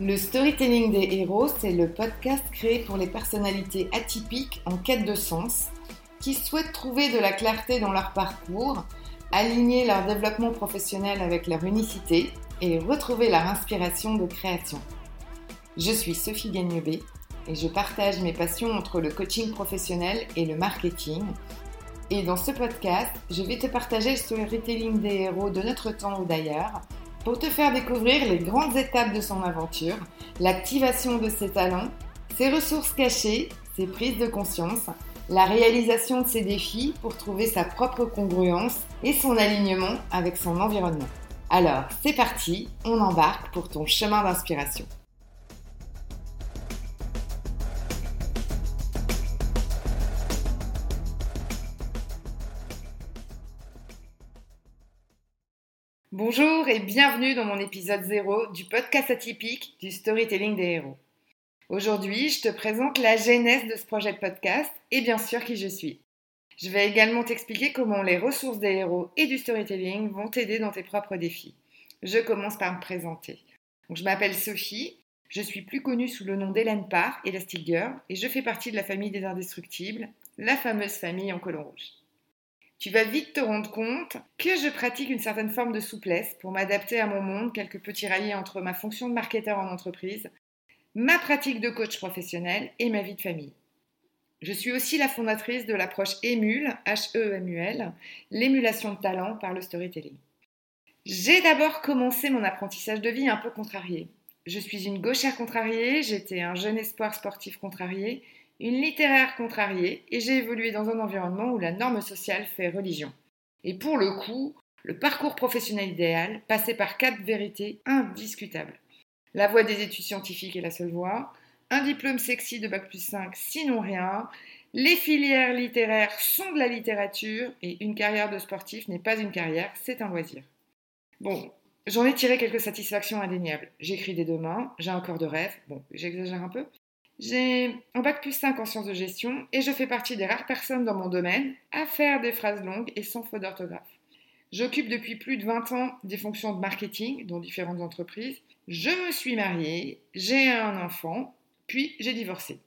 Le storytelling des héros, c'est le podcast créé pour les personnalités atypiques en quête de sens, qui souhaitent trouver de la clarté dans leur parcours, aligner leur développement professionnel avec leur unicité et retrouver leur inspiration de création. Je suis Sophie Gagnebé et je partage mes passions entre le coaching professionnel et le marketing. Et dans ce podcast, je vais te partager le storytelling des héros de notre temps ou d'ailleurs pour te faire découvrir les grandes étapes de son aventure, l'activation de ses talents, ses ressources cachées, ses prises de conscience, la réalisation de ses défis pour trouver sa propre congruence et son alignement avec son environnement. Alors, c'est parti, on embarque pour ton chemin d'inspiration. Bonjour et bienvenue dans mon épisode 0 du podcast atypique du storytelling des héros. Aujourd'hui, je te présente la genèse de ce projet de podcast et bien sûr qui je suis. Je vais également t'expliquer comment les ressources des héros et du storytelling vont t'aider dans tes propres défis. Je commence par me présenter. je m'appelle Sophie, je suis plus connue sous le nom d'Hélène Parr, Elastic Girl, et je fais partie de la famille des indestructibles, la fameuse famille en colon rouge tu vas vite te rendre compte que je pratique une certaine forme de souplesse pour m'adapter à mon monde, quelques petits ralliés entre ma fonction de marketeur en entreprise, ma pratique de coach professionnel et ma vie de famille. Je suis aussi la fondatrice de l'approche EMUL, H-E-M-U-L, l'émulation de talent par le storytelling. J'ai d'abord commencé mon apprentissage de vie un peu contrarié. Je suis une gauchère contrariée, j'étais un jeune espoir sportif contrarié une littéraire contrariée, et j'ai évolué dans un environnement où la norme sociale fait religion. Et pour le coup, le parcours professionnel idéal passait par quatre vérités indiscutables. La voie des études scientifiques est la seule voie, un diplôme sexy de Bac plus 5 sinon rien, les filières littéraires sont de la littérature et une carrière de sportif n'est pas une carrière, c'est un loisir. Bon, j'en ai tiré quelques satisfactions indéniables. J'écris des deux mains, j'ai un corps de rêve, bon, j'exagère un peu, j'ai un bac plus 5 en sciences de gestion et je fais partie des rares personnes dans mon domaine à faire des phrases longues et sans faute d'orthographe. J'occupe depuis plus de 20 ans des fonctions de marketing dans différentes entreprises. Je me suis mariée, j'ai un enfant, puis j'ai divorcé.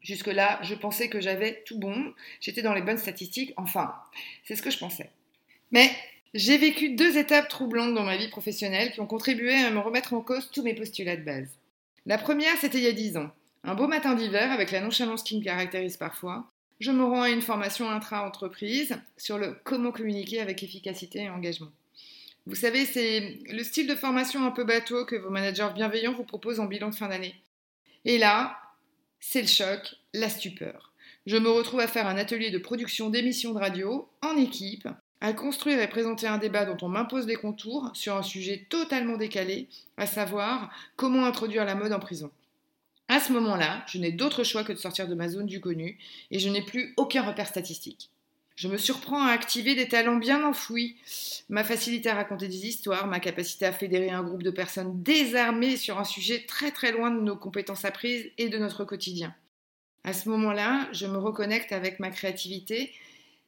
Jusque-là, je pensais que j'avais tout bon, j'étais dans les bonnes statistiques, enfin, c'est ce que je pensais. Mais j'ai vécu deux étapes troublantes dans ma vie professionnelle qui ont contribué à me remettre en cause tous mes postulats de base. La première, c'était il y a 10 ans. Un beau matin d'hiver, avec la nonchalance qui me caractérise parfois, je me rends à une formation intra-entreprise sur le comment communiquer avec efficacité et engagement. Vous savez, c'est le style de formation un peu bateau que vos managers bienveillants vous proposent en bilan de fin d'année. Et là, c'est le choc, la stupeur. Je me retrouve à faire un atelier de production d'émissions de radio en équipe, à construire et présenter un débat dont on m'impose les contours sur un sujet totalement décalé, à savoir comment introduire la mode en prison. À ce moment-là, je n'ai d'autre choix que de sortir de ma zone du connu et je n'ai plus aucun repère statistique. Je me surprends à activer des talents bien enfouis, ma facilité à raconter des histoires, ma capacité à fédérer un groupe de personnes désarmées sur un sujet très très loin de nos compétences apprises et de notre quotidien. À ce moment-là, je me reconnecte avec ma créativité,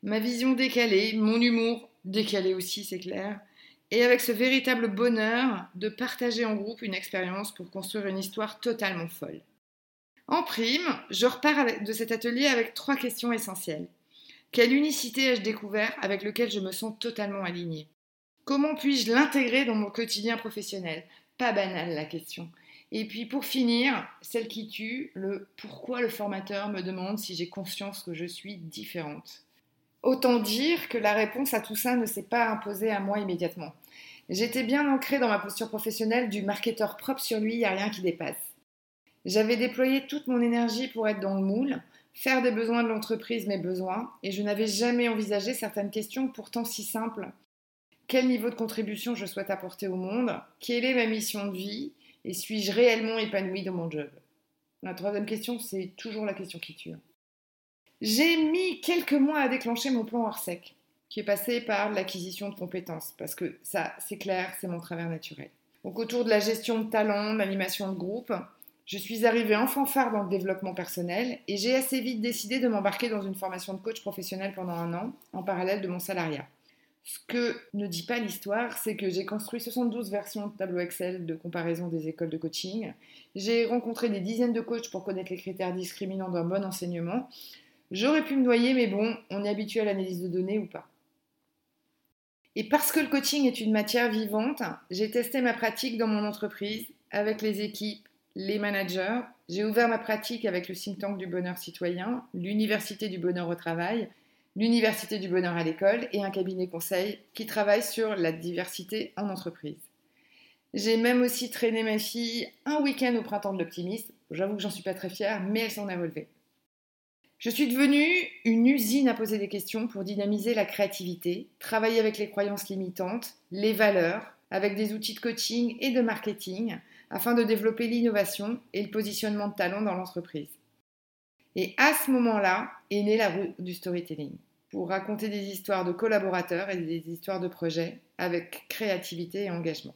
ma vision décalée, mon humour décalé aussi, c'est clair, et avec ce véritable bonheur de partager en groupe une expérience pour construire une histoire totalement folle. En prime, je repars de cet atelier avec trois questions essentielles. Quelle unicité ai-je découvert avec lequel je me sens totalement alignée? Comment puis-je l'intégrer dans mon quotidien professionnel? Pas banal la question. Et puis pour finir, celle qui tue, le pourquoi le formateur me demande si j'ai conscience que je suis différente? Autant dire que la réponse à tout ça ne s'est pas imposée à moi immédiatement. J'étais bien ancrée dans ma posture professionnelle du marketeur propre sur lui, il n'y a rien qui dépasse. J'avais déployé toute mon énergie pour être dans le moule, faire des besoins de l'entreprise mes besoins, et je n'avais jamais envisagé certaines questions pourtant si simples. Quel niveau de contribution je souhaite apporter au monde? Quelle est ma mission de vie? Et suis-je réellement épanouie dans mon job? La troisième question, c'est toujours la question qui tue. J'ai mis quelques mois à déclencher mon plan sec, qui est passé par l'acquisition de compétences, parce que ça, c'est clair, c'est mon travers naturel. Donc autour de la gestion de talent, l'animation de groupe, je suis arrivée en fanfare dans le développement personnel et j'ai assez vite décidé de m'embarquer dans une formation de coach professionnel pendant un an, en parallèle de mon salariat. Ce que ne dit pas l'histoire, c'est que j'ai construit 72 versions de tableau Excel de comparaison des écoles de coaching. J'ai rencontré des dizaines de coachs pour connaître les critères discriminants d'un bon enseignement. J'aurais pu me noyer, mais bon, on est habitué à l'analyse de données ou pas. Et parce que le coaching est une matière vivante, j'ai testé ma pratique dans mon entreprise, avec les équipes, les managers. J'ai ouvert ma pratique avec le think tank du bonheur citoyen, l'université du bonheur au travail, l'université du bonheur à l'école et un cabinet conseil qui travaille sur la diversité en entreprise. J'ai même aussi traîné ma fille un week-end au printemps de l'optimisme. J'avoue que j'en suis pas très fière, mais elle s'en est relevée. Je suis devenue une usine à poser des questions pour dynamiser la créativité, travailler avec les croyances limitantes, les valeurs, avec des outils de coaching et de marketing, afin de développer l'innovation et le positionnement de talent dans l'entreprise. Et à ce moment-là est née la roue du storytelling, pour raconter des histoires de collaborateurs et des histoires de projets avec créativité et engagement.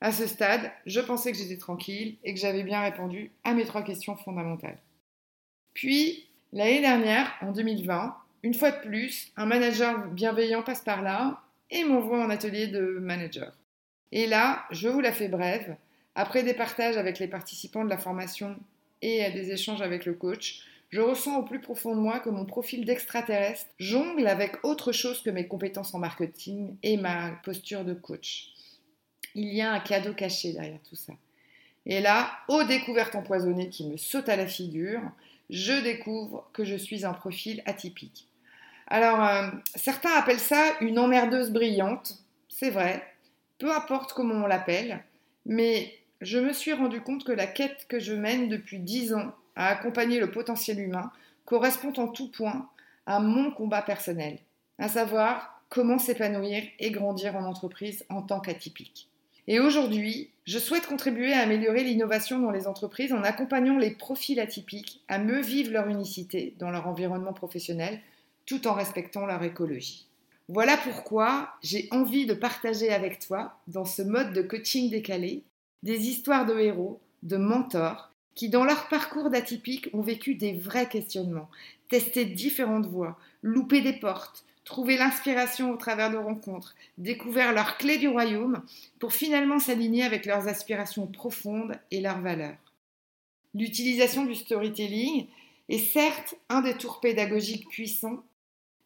À ce stade, je pensais que j'étais tranquille et que j'avais bien répondu à mes trois questions fondamentales. Puis, L'année dernière, en 2020, une fois de plus, un manager bienveillant passe par là et m'envoie en atelier de manager. Et là, je vous la fais brève. Après des partages avec les participants de la formation et des échanges avec le coach, je ressens au plus profond de moi que mon profil d'extraterrestre jongle avec autre chose que mes compétences en marketing et ma posture de coach. Il y a un cadeau caché derrière tout ça. Et là, aux découvertes empoisonnées qui me sautent à la figure, je découvre que je suis un profil atypique. Alors, euh, certains appellent ça une emmerdeuse brillante, c'est vrai, peu importe comment on l'appelle, mais je me suis rendu compte que la quête que je mène depuis dix ans à accompagner le potentiel humain correspond en tout point à mon combat personnel, à savoir comment s'épanouir et grandir en entreprise en tant qu'atypique. Et aujourd'hui, je souhaite contribuer à améliorer l'innovation dans les entreprises en accompagnant les profils atypiques à mieux vivre leur unicité dans leur environnement professionnel tout en respectant leur écologie. Voilà pourquoi j'ai envie de partager avec toi, dans ce mode de coaching décalé, des histoires de héros, de mentors, qui dans leur parcours d'atypiques ont vécu des vrais questionnements, testé différentes voies, loupé des portes, trouvé l'inspiration au travers de rencontres, découvert leurs clés du royaume pour finalement s'aligner avec leurs aspirations profondes et leurs valeurs. L'utilisation du storytelling est certes un des tours pédagogiques puissants,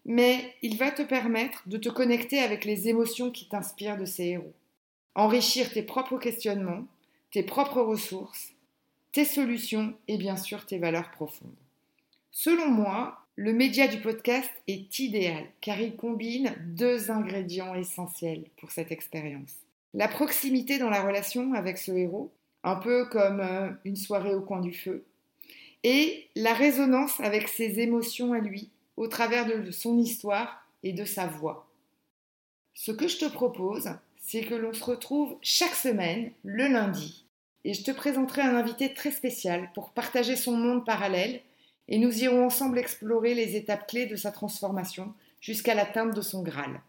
mais il va te permettre de te connecter avec les émotions qui t'inspirent de ces héros, enrichir tes propres questionnements, tes propres ressources, tes solutions et bien sûr tes valeurs profondes. Selon moi, le média du podcast est idéal car il combine deux ingrédients essentiels pour cette expérience. La proximité dans la relation avec ce héros, un peu comme euh, une soirée au coin du feu, et la résonance avec ses émotions à lui au travers de son histoire et de sa voix. Ce que je te propose, c'est que l'on se retrouve chaque semaine, le lundi, et je te présenterai un invité très spécial pour partager son monde parallèle et nous irons ensemble explorer les étapes clés de sa transformation jusqu'à l'atteinte de son Graal.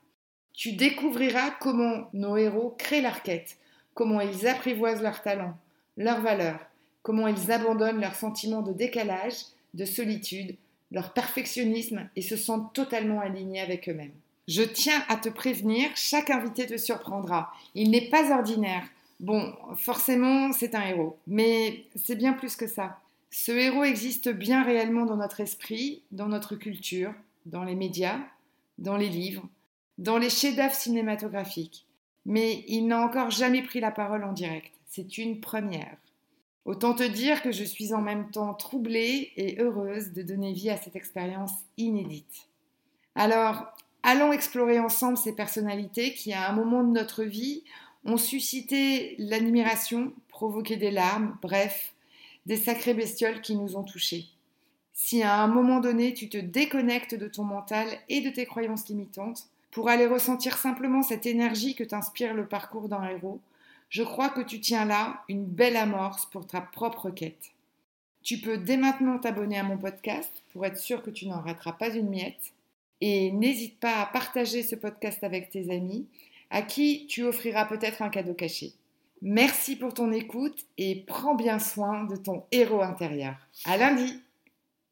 Tu découvriras comment nos héros créent leur quête, comment ils apprivoisent leurs talents, leurs valeurs, comment ils abandonnent leur sentiment de décalage, de solitude, leur perfectionnisme et se sentent totalement alignés avec eux-mêmes. Je tiens à te prévenir, chaque invité te surprendra. Il n'est pas ordinaire. Bon, forcément, c'est un héros, mais c'est bien plus que ça. Ce héros existe bien réellement dans notre esprit, dans notre culture, dans les médias, dans les livres, dans les chefs-d'œuvre cinématographiques. Mais il n'a encore jamais pris la parole en direct. C'est une première. Autant te dire que je suis en même temps troublée et heureuse de donner vie à cette expérience inédite. Alors, allons explorer ensemble ces personnalités qui, à un moment de notre vie, ont suscité l'admiration, provoqué des larmes, bref, des sacrées bestioles qui nous ont touchés. Si à un moment donné tu te déconnectes de ton mental et de tes croyances limitantes, pour aller ressentir simplement cette énergie que t'inspire le parcours d'un héros, je crois que tu tiens là une belle amorce pour ta propre quête. Tu peux dès maintenant t'abonner à mon podcast pour être sûr que tu n'en rateras pas une miette. Et n'hésite pas à partager ce podcast avec tes amis, à qui tu offriras peut-être un cadeau caché. Merci pour ton écoute et prends bien soin de ton héros intérieur. À lundi!